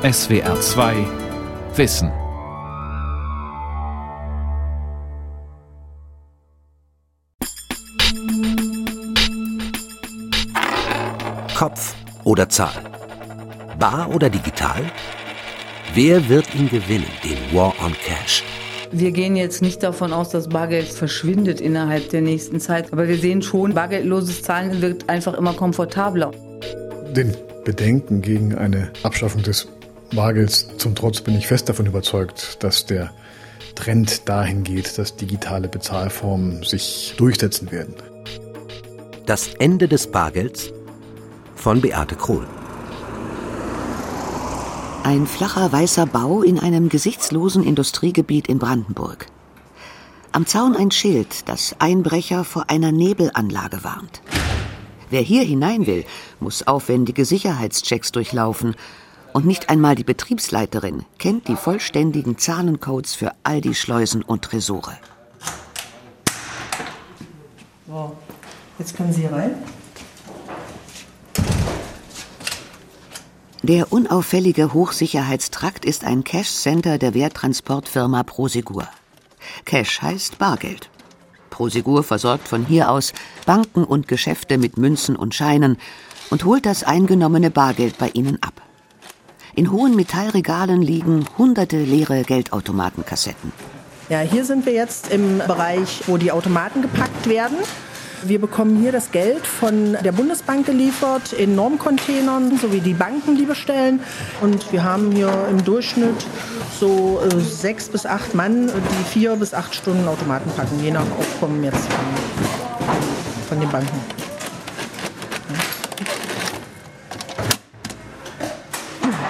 SWR 2 Wissen. Kopf oder Zahl? Bar oder digital? Wer wird ihn gewinnen, den War on Cash? Wir gehen jetzt nicht davon aus, dass Bargeld verschwindet innerhalb der nächsten Zeit. Aber wir sehen schon, bargeldloses Zahlen wird einfach immer komfortabler. Den Bedenken gegen eine Abschaffung des Bargelds zum Trotz bin ich fest davon überzeugt, dass der Trend dahin geht, dass digitale Bezahlformen sich durchsetzen werden. Das Ende des Bargelds von Beate Krohl. Ein flacher weißer Bau in einem gesichtslosen Industriegebiet in Brandenburg. Am Zaun ein Schild, das Einbrecher vor einer Nebelanlage warnt. Wer hier hinein will, muss aufwendige Sicherheitschecks durchlaufen. Und nicht einmal die Betriebsleiterin kennt die vollständigen Zahlencodes für all die Schleusen und Tresore. So, jetzt können Sie rein. Der unauffällige Hochsicherheitstrakt ist ein Cash-Center der Werttransportfirma Prosegur. Cash heißt Bargeld. Prosegur versorgt von hier aus Banken und Geschäfte mit Münzen und Scheinen und holt das eingenommene Bargeld bei ihnen ab. In hohen Metallregalen liegen hunderte leere Geldautomatenkassetten. Ja, hier sind wir jetzt im Bereich, wo die Automaten gepackt werden. Wir bekommen hier das Geld von der Bundesbank geliefert in Normcontainern, sowie die Banken, die bestellen. Und wir haben hier im Durchschnitt so äh, sechs bis acht Mann, die vier bis acht Stunden Automaten packen, je nach Aufkommen jetzt von, von den Banken.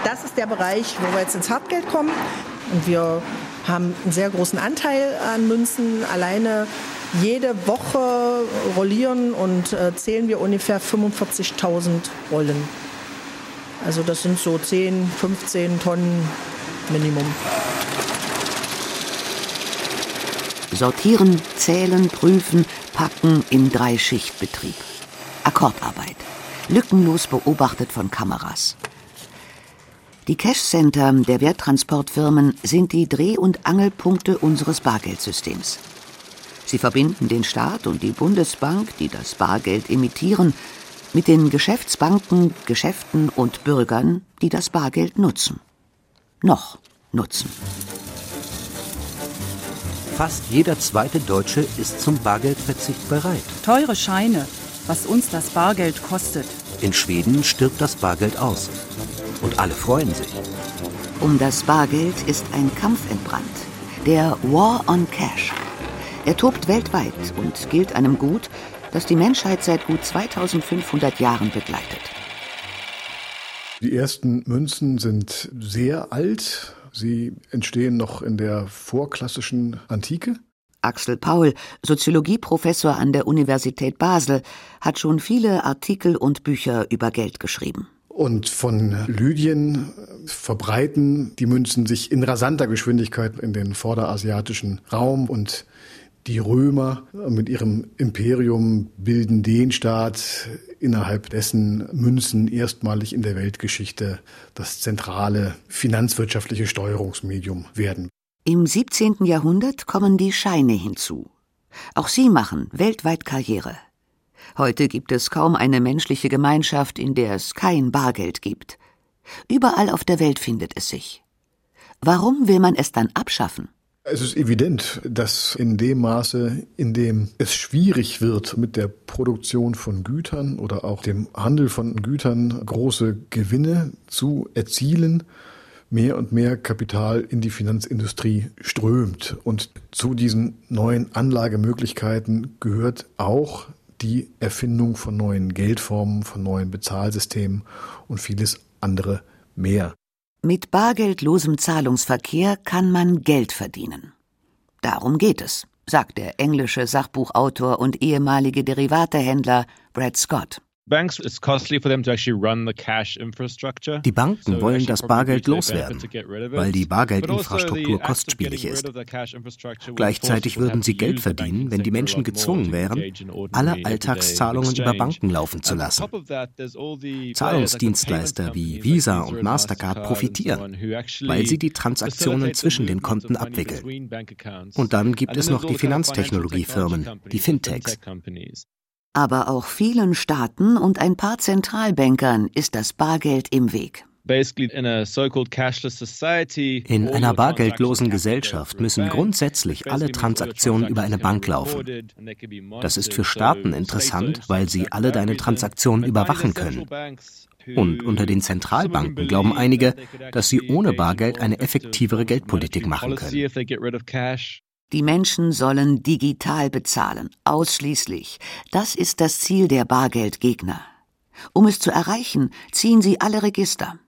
Das ist der Bereich, wo wir jetzt ins Hartgeld kommen. Und wir haben einen sehr großen Anteil an Münzen. Alleine jede Woche rollieren und äh, zählen wir ungefähr 45.000 Rollen. Also das sind so 10, 15 Tonnen Minimum. Sortieren, zählen, prüfen, packen im Dreischichtbetrieb. Akkordarbeit. Lückenlos beobachtet von Kameras. Die Cash-Center der Werttransportfirmen sind die Dreh- und Angelpunkte unseres Bargeldsystems. Sie verbinden den Staat und die Bundesbank, die das Bargeld emittieren, mit den Geschäftsbanken, Geschäften und Bürgern, die das Bargeld nutzen. Noch nutzen. Fast jeder zweite Deutsche ist zum Bargeldverzicht bereit. Teure Scheine, was uns das Bargeld kostet. In Schweden stirbt das Bargeld aus. Und alle freuen sich. Um das Bargeld ist ein Kampf entbrannt. Der War on Cash. Er tobt weltweit und gilt einem Gut, das die Menschheit seit gut 2500 Jahren begleitet. Die ersten Münzen sind sehr alt. Sie entstehen noch in der vorklassischen Antike. Axel Paul, Soziologieprofessor an der Universität Basel, hat schon viele Artikel und Bücher über Geld geschrieben. Und von Lydien verbreiten die Münzen sich in rasanter Geschwindigkeit in den vorderasiatischen Raum und die Römer mit ihrem Imperium bilden den Staat, innerhalb dessen Münzen erstmalig in der Weltgeschichte das zentrale finanzwirtschaftliche Steuerungsmedium werden. Im 17. Jahrhundert kommen die Scheine hinzu. Auch sie machen weltweit Karriere. Heute gibt es kaum eine menschliche Gemeinschaft, in der es kein Bargeld gibt. Überall auf der Welt findet es sich. Warum will man es dann abschaffen? Es ist evident, dass in dem Maße, in dem es schwierig wird, mit der Produktion von Gütern oder auch dem Handel von Gütern große Gewinne zu erzielen, mehr und mehr Kapital in die Finanzindustrie strömt. Und zu diesen neuen Anlagemöglichkeiten gehört auch die Erfindung von neuen Geldformen, von neuen Bezahlsystemen und vieles andere mehr. Mit bargeldlosem Zahlungsverkehr kann man Geld verdienen. Darum geht es, sagt der englische Sachbuchautor und ehemalige Derivatehändler Brad Scott. Die Banken wollen das Bargeld loswerden, weil die Bargeldinfrastruktur kostspielig ist. Gleichzeitig würden sie Geld verdienen, wenn die Menschen gezwungen wären, alle Alltagszahlungen über Banken laufen zu lassen. Zahlungsdienstleister wie Visa und Mastercard profitieren, weil sie die Transaktionen zwischen den Konten abwickeln. Und dann gibt es noch die Finanztechnologiefirmen, die Fintechs. Aber auch vielen Staaten und ein paar Zentralbankern ist das Bargeld im Weg. In einer bargeldlosen Gesellschaft müssen grundsätzlich alle Transaktionen über eine Bank laufen. Das ist für Staaten interessant, weil sie alle deine Transaktionen überwachen können. Und unter den Zentralbanken glauben einige, dass sie ohne Bargeld eine effektivere Geldpolitik machen können. Die Menschen sollen digital bezahlen, ausschließlich. Das ist das Ziel der Bargeldgegner. Um es zu erreichen, ziehen sie alle Register.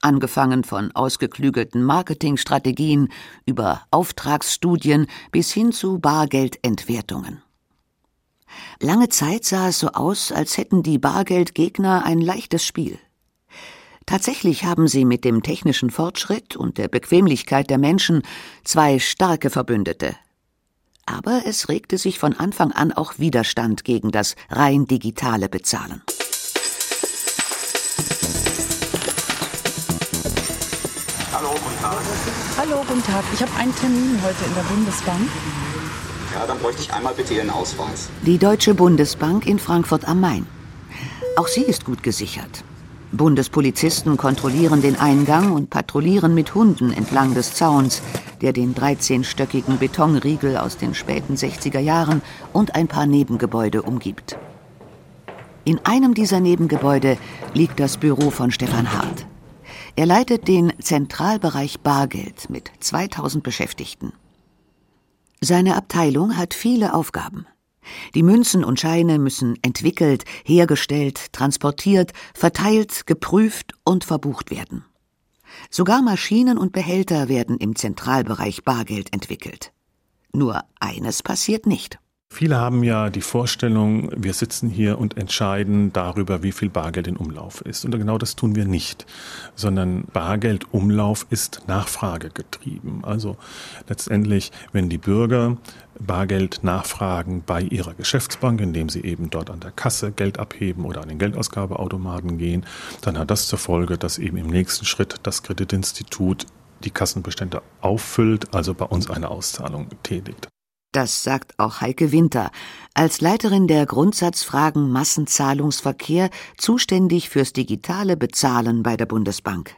Angefangen von ausgeklügelten Marketingstrategien über Auftragsstudien bis hin zu Bargeldentwertungen. Lange Zeit sah es so aus, als hätten die Bargeldgegner ein leichtes Spiel. Tatsächlich haben sie mit dem technischen Fortschritt und der Bequemlichkeit der Menschen zwei starke Verbündete. Aber es regte sich von Anfang an auch Widerstand gegen das rein digitale Bezahlen. Hallo, guten Tag. Hallo, guten Tag. Ich habe einen Termin heute in der Bundesbank. Ja, dann bräuchte ich einmal bitte Ihren Ausweis. Die Deutsche Bundesbank in Frankfurt am Main. Auch sie ist gut gesichert. Bundespolizisten kontrollieren den Eingang und patrouillieren mit Hunden entlang des Zauns, der den 13-stöckigen Betonriegel aus den späten 60er Jahren und ein paar Nebengebäude umgibt. In einem dieser Nebengebäude liegt das Büro von Stefan Hart. Er leitet den Zentralbereich Bargeld mit 2000 Beschäftigten. Seine Abteilung hat viele Aufgaben. Die Münzen und Scheine müssen entwickelt, hergestellt, transportiert, verteilt, geprüft und verbucht werden. Sogar Maschinen und Behälter werden im Zentralbereich Bargeld entwickelt. Nur eines passiert nicht. Viele haben ja die Vorstellung, wir sitzen hier und entscheiden darüber, wie viel Bargeld in Umlauf ist. Und genau das tun wir nicht, sondern Bargeldumlauf ist nachfragegetrieben. Also letztendlich, wenn die Bürger Bargeld nachfragen bei ihrer Geschäftsbank, indem sie eben dort an der Kasse Geld abheben oder an den Geldausgabeautomaten gehen, dann hat das zur Folge, dass eben im nächsten Schritt das Kreditinstitut die Kassenbestände auffüllt, also bei uns eine Auszahlung tätigt. Das sagt auch Heike Winter, als Leiterin der Grundsatzfragen Massenzahlungsverkehr zuständig fürs digitale Bezahlen bei der Bundesbank.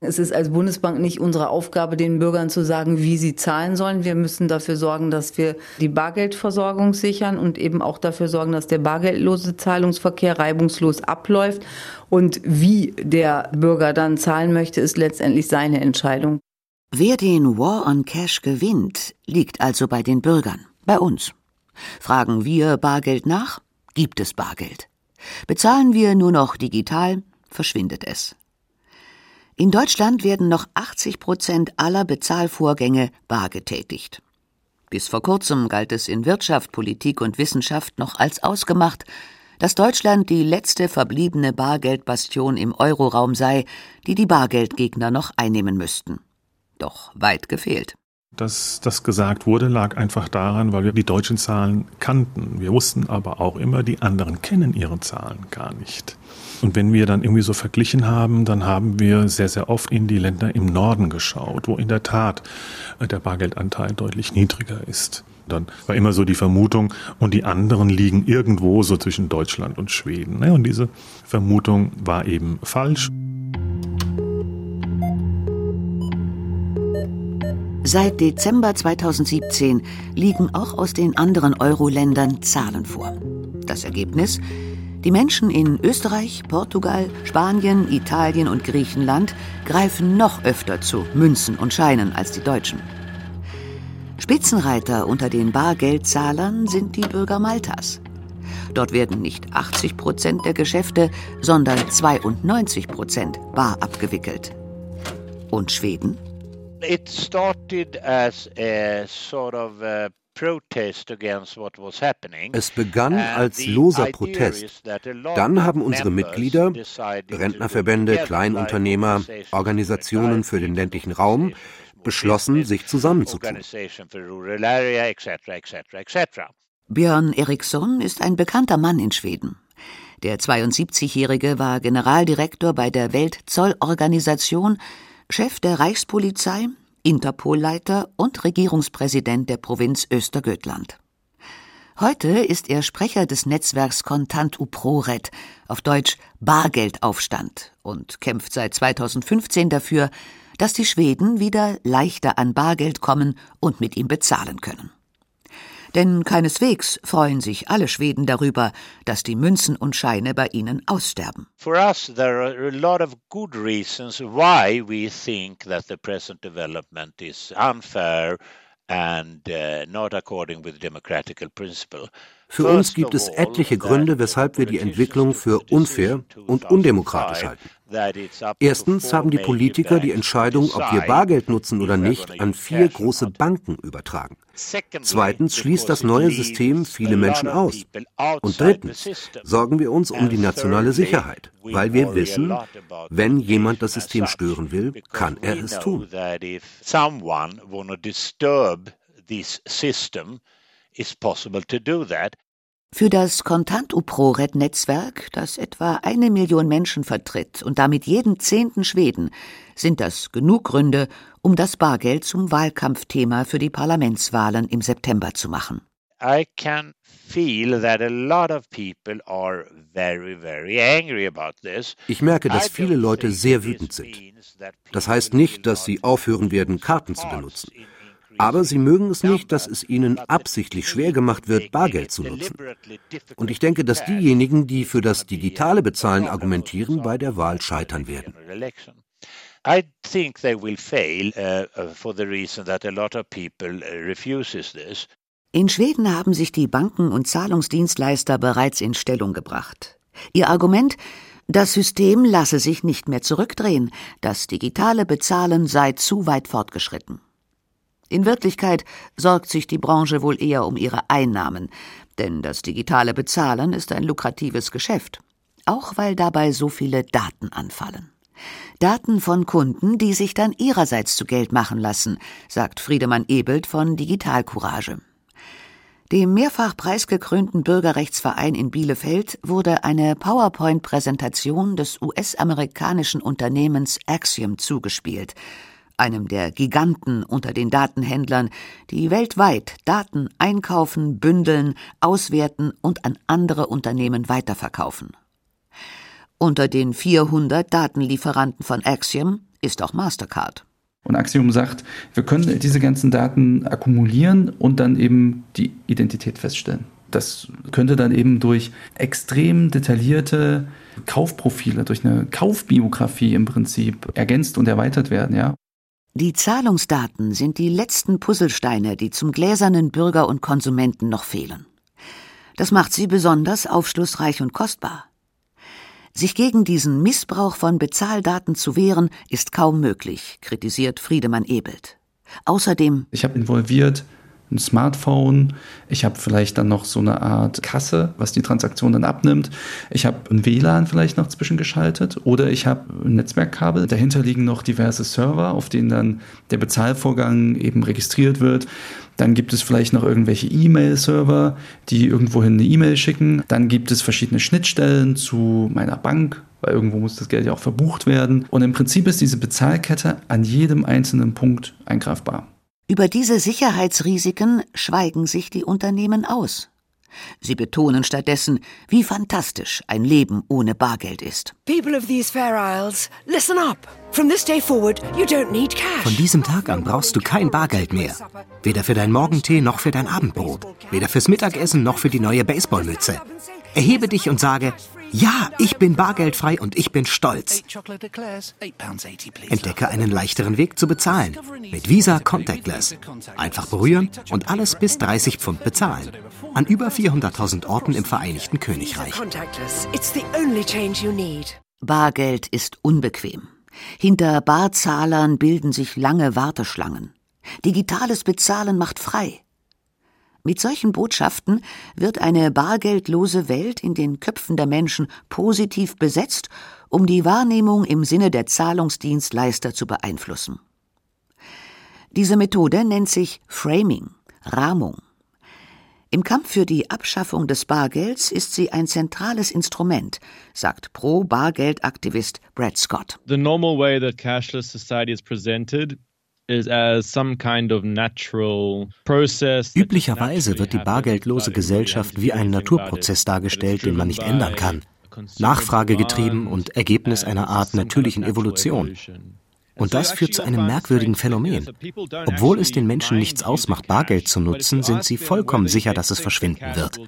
Es ist als Bundesbank nicht unsere Aufgabe, den Bürgern zu sagen, wie sie zahlen sollen. Wir müssen dafür sorgen, dass wir die Bargeldversorgung sichern und eben auch dafür sorgen, dass der bargeldlose Zahlungsverkehr reibungslos abläuft. Und wie der Bürger dann zahlen möchte, ist letztendlich seine Entscheidung. Wer den War on Cash gewinnt, liegt also bei den Bürgern, bei uns. Fragen wir Bargeld nach, gibt es Bargeld. Bezahlen wir nur noch digital, verschwindet es. In Deutschland werden noch 80 Prozent aller Bezahlvorgänge bar getätigt. Bis vor kurzem galt es in Wirtschaft, Politik und Wissenschaft noch als ausgemacht, dass Deutschland die letzte verbliebene Bargeldbastion im Euroraum sei, die die Bargeldgegner noch einnehmen müssten. Doch weit gefehlt. Dass das gesagt wurde, lag einfach daran, weil wir die deutschen Zahlen kannten. Wir wussten aber auch immer, die anderen kennen ihre Zahlen gar nicht. Und wenn wir dann irgendwie so verglichen haben, dann haben wir sehr, sehr oft in die Länder im Norden geschaut, wo in der Tat der Bargeldanteil deutlich niedriger ist. Dann war immer so die Vermutung, und die anderen liegen irgendwo so zwischen Deutschland und Schweden. Ne? Und diese Vermutung war eben falsch. Seit Dezember 2017 liegen auch aus den anderen Euro-Ländern Zahlen vor. Das Ergebnis? Die Menschen in Österreich, Portugal, Spanien, Italien und Griechenland greifen noch öfter zu Münzen und Scheinen als die Deutschen. Spitzenreiter unter den Bargeldzahlern sind die Bürger Maltas. Dort werden nicht 80 Prozent der Geschäfte, sondern 92 Prozent bar abgewickelt. Und Schweden? It started as a sort of a Es begann als loser Protest. Dann haben unsere Mitglieder, Rentnerverbände, Kleinunternehmer, Organisationen für den ländlichen Raum, beschlossen, sich zusammenzutun. Björn Eriksson ist ein bekannter Mann in Schweden. Der 72-Jährige war Generaldirektor bei der Weltzollorganisation, Chef der Reichspolizei, Interpolleiter und Regierungspräsident der Provinz Östergötland. Heute ist er Sprecher des Netzwerks Contant Uproret, auf Deutsch Bargeldaufstand, und kämpft seit 2015 dafür, dass die Schweden wieder leichter an Bargeld kommen und mit ihm bezahlen können. Denn keineswegs freuen sich alle Schweden darüber, dass die Münzen und Scheine bei ihnen aussterben. Unfair and uh, not according with democratical principle. Für uns gibt es etliche Gründe, weshalb wir die Entwicklung für unfair und undemokratisch halten. Erstens haben die Politiker die Entscheidung, ob wir Bargeld nutzen oder nicht, an vier große Banken übertragen. Zweitens schließt das neue System viele Menschen aus. Und drittens sorgen wir uns um die nationale Sicherheit, weil wir wissen, wenn jemand das System stören will, kann er es tun. It's possible to do that. Für das Kontant-UPRORED-Netzwerk, das etwa eine Million Menschen vertritt und damit jeden zehnten Schweden, sind das genug Gründe, um das Bargeld zum Wahlkampfthema für die Parlamentswahlen im September zu machen. I can feel that a lot of people are very, very angry about this. Ich merke, dass viele Leute sehr wütend sind. Das heißt nicht, dass sie aufhören werden, Karten zu benutzen. Aber sie mögen es nicht, dass es ihnen absichtlich schwer gemacht wird, Bargeld zu nutzen. Und ich denke, dass diejenigen, die für das digitale Bezahlen argumentieren, bei der Wahl scheitern werden. I think they will fail uh, uh for the reason that a lot of people uh, refuses this. In Schweden haben sich die Banken und Zahlungsdienstleister bereits in Stellung gebracht. Ihr Argument, das System lasse sich nicht mehr zurückdrehen, das digitale Bezahlen sei zu weit fortgeschritten. In Wirklichkeit sorgt sich die Branche wohl eher um ihre Einnahmen, denn das digitale Bezahlen ist ein lukratives Geschäft, auch weil dabei so viele Daten anfallen. Daten von Kunden, die sich dann ihrerseits zu Geld machen lassen, sagt Friedemann Ebelt von Digital Courage. Dem mehrfach preisgekrönten Bürgerrechtsverein in Bielefeld wurde eine PowerPoint-Präsentation des US-amerikanischen Unternehmens Axiom zugespielt, einem der Giganten unter den Datenhändlern, die weltweit Daten einkaufen, bündeln, auswerten und an andere Unternehmen weiterverkaufen. Unter den 400 Datenlieferanten von Axiom ist auch Mastercard. Und Axiom sagt, wir können diese ganzen Daten akkumulieren und dann eben die Identität feststellen. Das könnte dann eben durch extrem detaillierte Kaufprofile, durch eine Kaufbiografie im Prinzip ergänzt und erweitert werden, ja. Die Zahlungsdaten sind die letzten Puzzlesteine, die zum gläsernen Bürger und Konsumenten noch fehlen. Das macht sie besonders aufschlussreich und kostbar. Sich gegen diesen Missbrauch von Bezahldaten zu wehren, ist kaum möglich, kritisiert Friedemann Ebelt. Außerdem Ich habe involviert ein Smartphone, ich habe vielleicht dann noch so eine Art Kasse, was die Transaktion dann abnimmt. Ich habe ein WLAN vielleicht noch zwischengeschaltet oder ich habe ein Netzwerkkabel. Dahinter liegen noch diverse Server, auf denen dann der Bezahlvorgang eben registriert wird. Dann gibt es vielleicht noch irgendwelche E-Mail-Server, die irgendwohin eine E-Mail schicken. Dann gibt es verschiedene Schnittstellen zu meiner Bank, weil irgendwo muss das Geld ja auch verbucht werden. Und im Prinzip ist diese Bezahlkette an jedem einzelnen Punkt eingreifbar. Über diese Sicherheitsrisiken schweigen sich die Unternehmen aus. Sie betonen stattdessen, wie fantastisch ein Leben ohne Bargeld ist. Von diesem Tag an brauchst du kein Bargeld mehr. Weder für dein Morgentee noch für dein Abendbrot. Weder fürs Mittagessen noch für die neue Baseballmütze. Erhebe dich und sage, ja, ich bin bargeldfrei und ich bin stolz. Entdecke einen leichteren Weg zu bezahlen. Mit Visa Contactless. Einfach berühren und alles bis 30 Pfund bezahlen. An über 400.000 Orten im Vereinigten Königreich. Bargeld ist unbequem. Hinter Barzahlern bilden sich lange Warteschlangen. Digitales Bezahlen macht frei. Mit solchen Botschaften wird eine bargeldlose Welt in den Köpfen der Menschen positiv besetzt, um die Wahrnehmung im Sinne der Zahlungsdienstleister zu beeinflussen. Diese Methode nennt sich Framing, Rahmung. Im Kampf für die Abschaffung des Bargelds ist sie ein zentrales Instrument, sagt Pro-Bargeld-Aktivist Brad Scott. The normal way that cashless society is presented Üblicherweise wird die bargeldlose Gesellschaft wie ein Naturprozess dargestellt, den man nicht ändern kann. Nachfragegetrieben und Ergebnis einer Art natürlichen Evolution. Und das führt zu einem merkwürdigen Phänomen. Obwohl es den Menschen nichts ausmacht, Bargeld zu nutzen, sind sie vollkommen sicher, dass es verschwinden wird.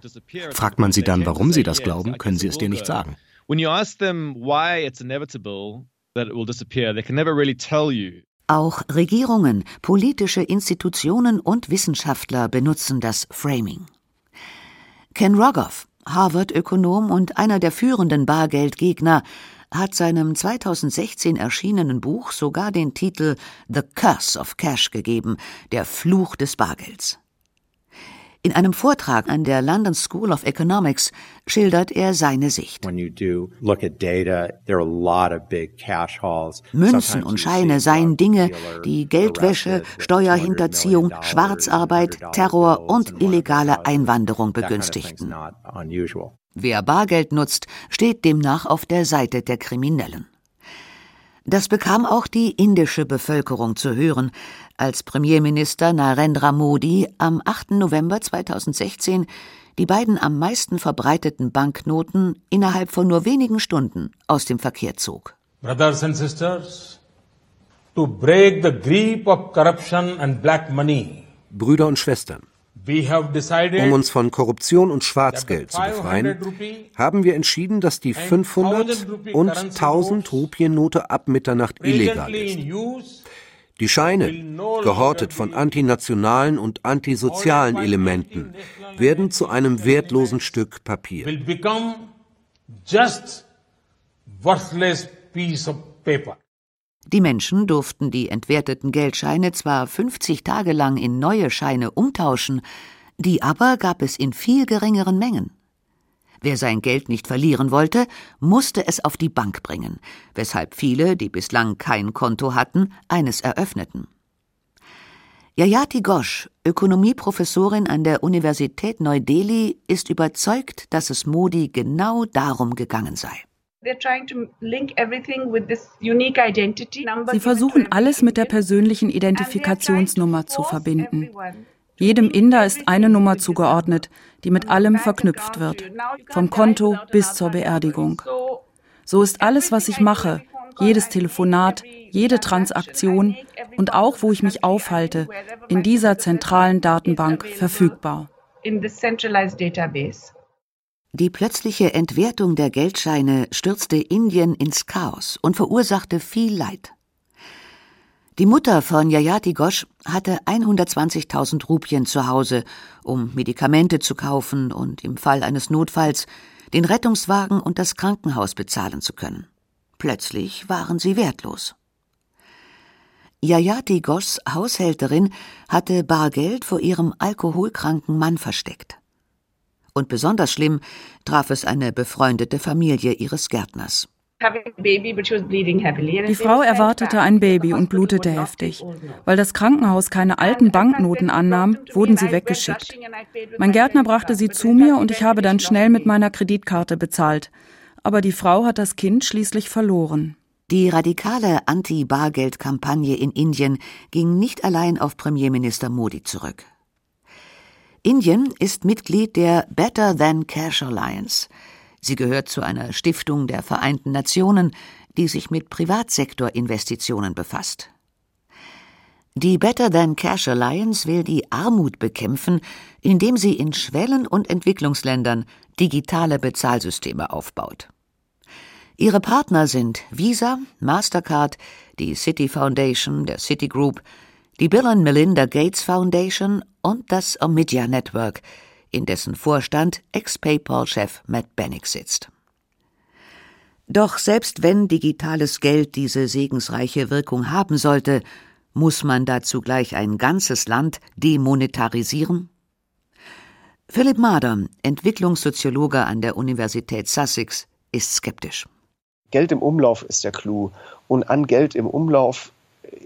Fragt man sie dann, warum sie das glauben, können sie es dir nicht sagen. Auch Regierungen, politische Institutionen und Wissenschaftler benutzen das Framing. Ken Rogoff, Harvard-Ökonom und einer der führenden Bargeldgegner, hat seinem 2016 erschienenen Buch sogar den Titel The Curse of Cash gegeben, der Fluch des Bargelds. In einem Vortrag an der London School of Economics schildert er seine Sicht. Münzen und Scheine seien Dinge, die Geldwäsche, Steuerhinterziehung, Schwarzarbeit, Terror und illegale Einwanderung begünstigten. Wer Bargeld nutzt, steht demnach auf der Seite der Kriminellen. Das bekam auch die indische Bevölkerung zu hören, als Premierminister Narendra Modi am 8. November 2016 die beiden am meisten verbreiteten Banknoten innerhalb von nur wenigen Stunden aus dem Verkehr zog. Brothers and sisters, to break the grip of corruption and black money. Brüder und Schwestern, um uns von Korruption und Schwarzgeld zu befreien, haben wir entschieden, dass die 500 und 1000 Rupiennote ab Mitternacht illegal ist. Die Scheine, gehortet von antinationalen und antisozialen Elementen, werden zu einem wertlosen Stück Papier. Die Menschen durften die entwerteten Geldscheine zwar 50 Tage lang in neue Scheine umtauschen, die aber gab es in viel geringeren Mengen. Wer sein Geld nicht verlieren wollte, musste es auf die Bank bringen, weshalb viele, die bislang kein Konto hatten, eines eröffneten. Yayati Ghosh, Ökonomieprofessorin an der Universität Neu-Delhi, ist überzeugt, dass es Modi genau darum gegangen sei. Sie versuchen alles mit der persönlichen Identifikationsnummer zu verbinden. Jedem Inder ist eine Nummer zugeordnet, die mit allem verknüpft wird, vom Konto bis zur Beerdigung. So ist alles, was ich mache, jedes Telefonat, jede Transaktion und auch wo ich mich aufhalte, in dieser zentralen Datenbank verfügbar. Die plötzliche Entwertung der Geldscheine stürzte Indien ins Chaos und verursachte viel Leid. Die Mutter von Yayati Ghosh hatte 120.000 Rupien zu Hause, um Medikamente zu kaufen und im Fall eines Notfalls den Rettungswagen und das Krankenhaus bezahlen zu können. Plötzlich waren sie wertlos. Yayati Ghoshs Haushälterin hatte Bargeld vor ihrem alkoholkranken Mann versteckt. Und besonders schlimm traf es eine befreundete Familie ihres Gärtners. Die Frau erwartete ein Baby und blutete heftig. Weil das Krankenhaus keine alten Banknoten annahm, wurden sie weggeschickt. Mein Gärtner brachte sie zu mir und ich habe dann schnell mit meiner Kreditkarte bezahlt. Aber die Frau hat das Kind schließlich verloren. Die radikale Anti-Bargeld-Kampagne in Indien ging nicht allein auf Premierminister Modi zurück. Indien ist Mitglied der Better Than Cash Alliance. Sie gehört zu einer Stiftung der Vereinten Nationen, die sich mit Privatsektorinvestitionen befasst. Die Better Than Cash Alliance will die Armut bekämpfen, indem sie in Schwellen- und Entwicklungsländern digitale Bezahlsysteme aufbaut. Ihre Partner sind Visa, Mastercard, die City Foundation der Citigroup, die Bill and Melinda Gates Foundation und das Omidyar Network, in dessen Vorstand Ex-PayPal-Chef Matt Bennick sitzt. Doch selbst wenn digitales Geld diese segensreiche Wirkung haben sollte, muss man dazu gleich ein ganzes Land demonetarisieren? Philipp Mader, Entwicklungssoziologe an der Universität Sussex, ist skeptisch. Geld im Umlauf ist der Clou. Und an Geld im Umlauf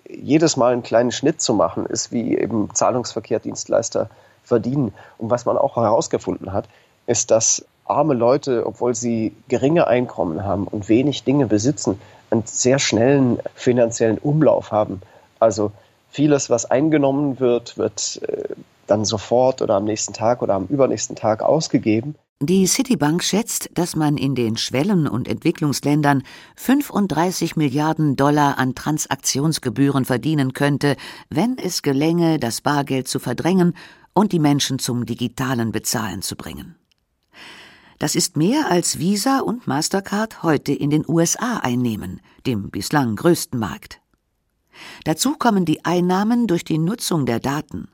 jedes Mal einen kleinen Schnitt zu machen, ist wie eben Zahlungsverkehr Dienstleister verdienen. Und was man auch herausgefunden hat, ist, dass arme Leute, obwohl sie geringe Einkommen haben und wenig Dinge besitzen, einen sehr schnellen finanziellen Umlauf haben. Also vieles, was eingenommen wird, wird äh, dann sofort oder am nächsten Tag oder am übernächsten Tag ausgegeben. Die Citibank schätzt, dass man in den Schwellen- und Entwicklungsländern 35 Milliarden Dollar an Transaktionsgebühren verdienen könnte, wenn es gelänge, das Bargeld zu verdrängen und die Menschen zum digitalen Bezahlen zu bringen. Das ist mehr als Visa und Mastercard heute in den USA einnehmen, dem bislang größten Markt. Dazu kommen die Einnahmen durch die Nutzung der Daten.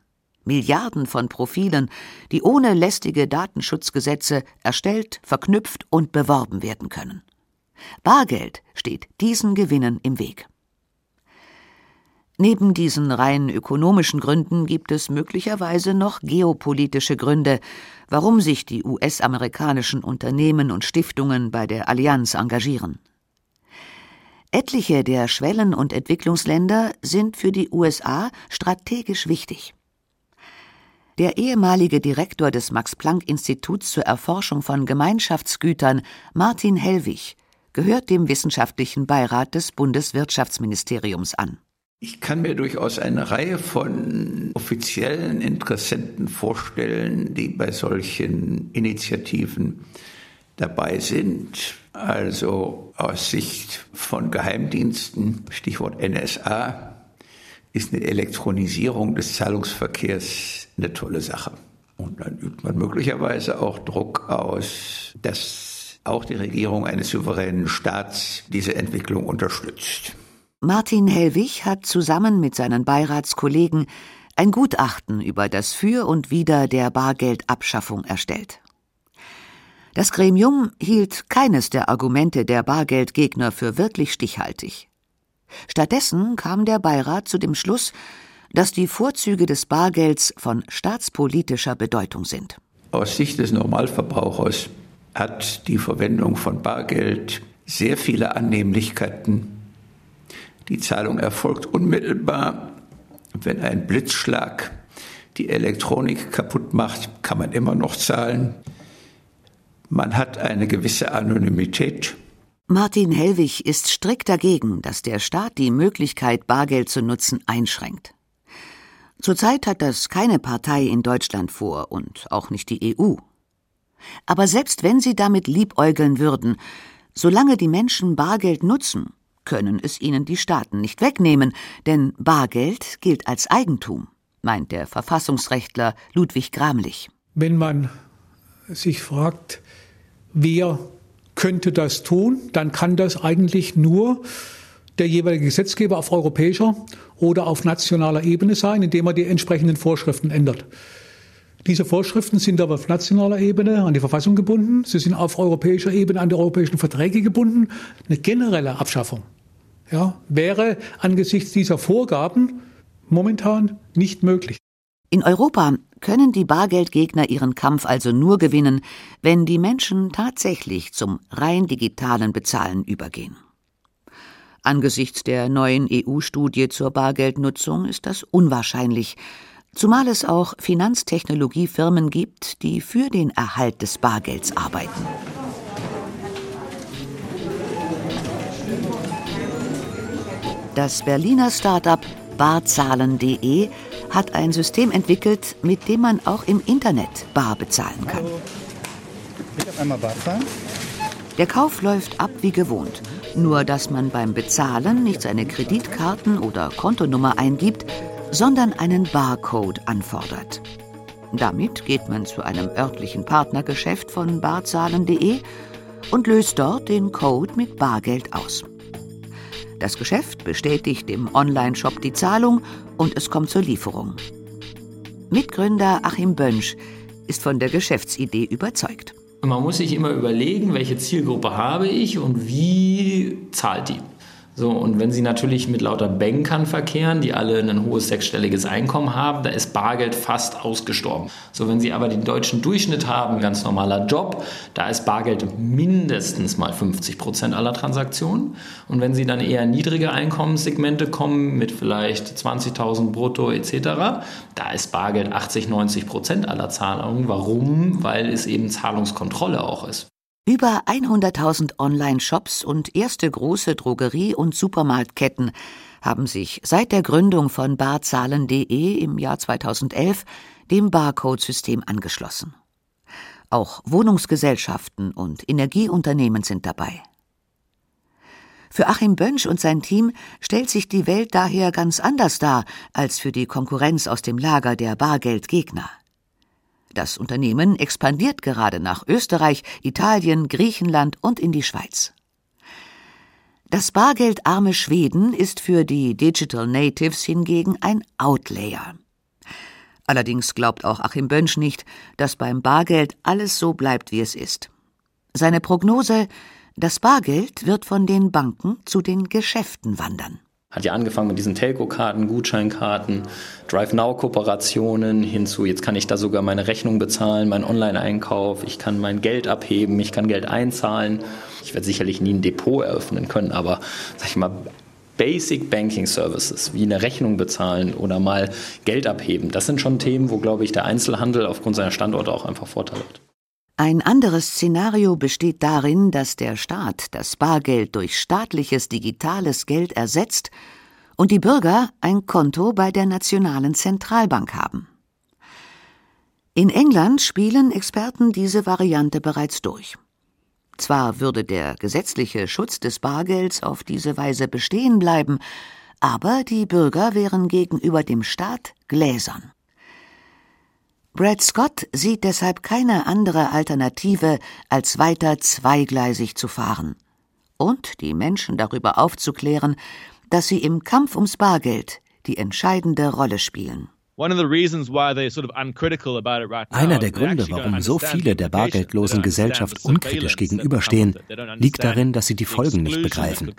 Milliarden von Profilen, die ohne lästige Datenschutzgesetze erstellt, verknüpft und beworben werden können. Bargeld steht diesen Gewinnen im Weg. Neben diesen rein ökonomischen Gründen gibt es möglicherweise noch geopolitische Gründe, warum sich die US-amerikanischen Unternehmen und Stiftungen bei der Allianz engagieren. Etliche der Schwellen- und Entwicklungsländer sind für die USA strategisch wichtig. Der ehemalige Direktor des Max-Planck-Instituts zur Erforschung von Gemeinschaftsgütern, Martin Hellwig, gehört dem wissenschaftlichen Beirat des Bundeswirtschaftsministeriums an. Ich kann mir durchaus eine Reihe von offiziellen Interessenten vorstellen, die bei solchen Initiativen dabei sind. Also aus Sicht von Geheimdiensten, Stichwort NSA, ist eine Elektronisierung des Zahlungsverkehrs eine tolle Sache. Und dann übt man möglicherweise auch Druck aus, dass auch die Regierung eines souveränen Staats diese Entwicklung unterstützt. Martin Hellwig hat zusammen mit seinen Beiratskollegen ein Gutachten über das Für und Wider der Bargeldabschaffung erstellt. Das Gremium hielt keines der Argumente der Bargeldgegner für wirklich stichhaltig. Stattdessen kam der Beirat zu dem Schluss, dass die Vorzüge des Bargelds von staatspolitischer Bedeutung sind. Aus Sicht des Normalverbrauchers hat die Verwendung von Bargeld sehr viele Annehmlichkeiten. Die Zahlung erfolgt unmittelbar. Wenn ein Blitzschlag die Elektronik kaputt macht, kann man immer noch zahlen. Man hat eine gewisse Anonymität. Martin Hellwig ist strikt dagegen, dass der Staat die Möglichkeit, Bargeld zu nutzen, einschränkt. Zurzeit hat das keine Partei in Deutschland vor und auch nicht die EU. Aber selbst wenn sie damit liebäugeln würden, solange die Menschen Bargeld nutzen, können es ihnen die Staaten nicht wegnehmen, denn Bargeld gilt als Eigentum, meint der Verfassungsrechtler Ludwig Gramlich. Wenn man sich fragt, wer könnte das tun, dann kann das eigentlich nur der jeweilige Gesetzgeber auf europäischer oder auf nationaler Ebene sein, indem er die entsprechenden Vorschriften ändert. Diese Vorschriften sind aber auf nationaler Ebene an die Verfassung gebunden, sie sind auf europäischer Ebene an die europäischen Verträge gebunden. Eine generelle Abschaffung ja, wäre angesichts dieser Vorgaben momentan nicht möglich. In Europa können die Bargeldgegner ihren Kampf also nur gewinnen, wenn die Menschen tatsächlich zum rein digitalen Bezahlen übergehen. Angesichts der neuen EU-Studie zur Bargeldnutzung ist das unwahrscheinlich, zumal es auch Finanztechnologiefirmen gibt, die für den Erhalt des Bargelds arbeiten. Das Berliner Start-up barzahlen.de hat ein System entwickelt, mit dem man auch im Internet bar bezahlen kann. Der Kauf läuft ab wie gewohnt, nur dass man beim Bezahlen nicht seine Kreditkarten- oder Kontonummer eingibt, sondern einen Barcode anfordert. Damit geht man zu einem örtlichen Partnergeschäft von barzahlen.de und löst dort den Code mit Bargeld aus. Das Geschäft bestätigt dem Online-Shop die Zahlung und es kommt zur Lieferung. Mitgründer Achim Bönsch ist von der Geschäftsidee überzeugt. Man muss sich immer überlegen, welche Zielgruppe habe ich und wie zahlt die. So, und wenn Sie natürlich mit lauter Bankern verkehren, die alle ein hohes sechsstelliges Einkommen haben, da ist Bargeld fast ausgestorben. So, wenn Sie aber den deutschen Durchschnitt haben, ganz normaler Job, da ist Bargeld mindestens mal 50 Prozent aller Transaktionen. Und wenn Sie dann eher niedrige Einkommenssegmente kommen, mit vielleicht 20.000 brutto etc., da ist Bargeld 80, 90 Prozent aller Zahlungen. Warum? Weil es eben Zahlungskontrolle auch ist. Über 100.000 Online-Shops und erste große Drogerie- und Supermarktketten haben sich seit der Gründung von barzahlen.de im Jahr 2011 dem Barcode-System angeschlossen. Auch Wohnungsgesellschaften und Energieunternehmen sind dabei. Für Achim Bönsch und sein Team stellt sich die Welt daher ganz anders dar als für die Konkurrenz aus dem Lager der Bargeldgegner. Das Unternehmen expandiert gerade nach Österreich, Italien, Griechenland und in die Schweiz. Das bargeldarme Schweden ist für die Digital Natives hingegen ein Outlayer. Allerdings glaubt auch Achim Bönsch nicht, dass beim Bargeld alles so bleibt, wie es ist. Seine Prognose, das Bargeld wird von den Banken zu den Geschäften wandern. Hat ja angefangen mit diesen Telco-Karten, Gutscheinkarten, Drive-Now-Kooperationen hinzu, jetzt kann ich da sogar meine Rechnung bezahlen, meinen Online-Einkauf, ich kann mein Geld abheben, ich kann Geld einzahlen. Ich werde sicherlich nie ein Depot eröffnen können, aber sag ich mal, Basic Banking Services wie eine Rechnung bezahlen oder mal Geld abheben, das sind schon Themen, wo, glaube ich, der Einzelhandel aufgrund seiner Standorte auch einfach Vorteile hat. Ein anderes Szenario besteht darin, dass der Staat das Bargeld durch staatliches digitales Geld ersetzt und die Bürger ein Konto bei der nationalen Zentralbank haben. In England spielen Experten diese Variante bereits durch. Zwar würde der gesetzliche Schutz des Bargelds auf diese Weise bestehen bleiben, aber die Bürger wären gegenüber dem Staat gläsern. Brad Scott sieht deshalb keine andere Alternative, als weiter zweigleisig zu fahren und die Menschen darüber aufzuklären, dass sie im Kampf ums Bargeld die entscheidende Rolle spielen. Einer der Gründe, warum so viele der bargeldlosen Gesellschaft unkritisch gegenüberstehen, liegt darin, dass sie die Folgen nicht begreifen.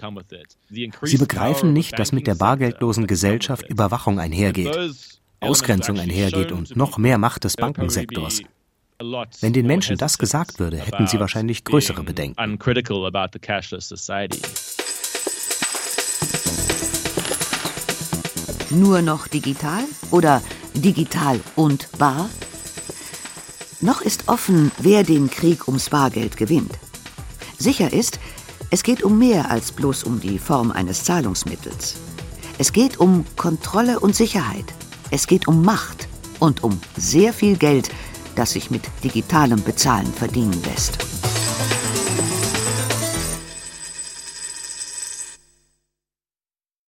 Sie begreifen nicht, dass mit der bargeldlosen Gesellschaft Überwachung einhergeht. Ausgrenzung einhergeht und noch mehr Macht des Bankensektors. Wenn den Menschen das gesagt würde, hätten sie wahrscheinlich größere Bedenken. Nur noch digital oder digital und bar? Noch ist offen, wer den Krieg ums Bargeld gewinnt. Sicher ist, es geht um mehr als bloß um die Form eines Zahlungsmittels. Es geht um Kontrolle und Sicherheit. Es geht um Macht und um sehr viel Geld, das sich mit digitalem Bezahlen verdienen lässt.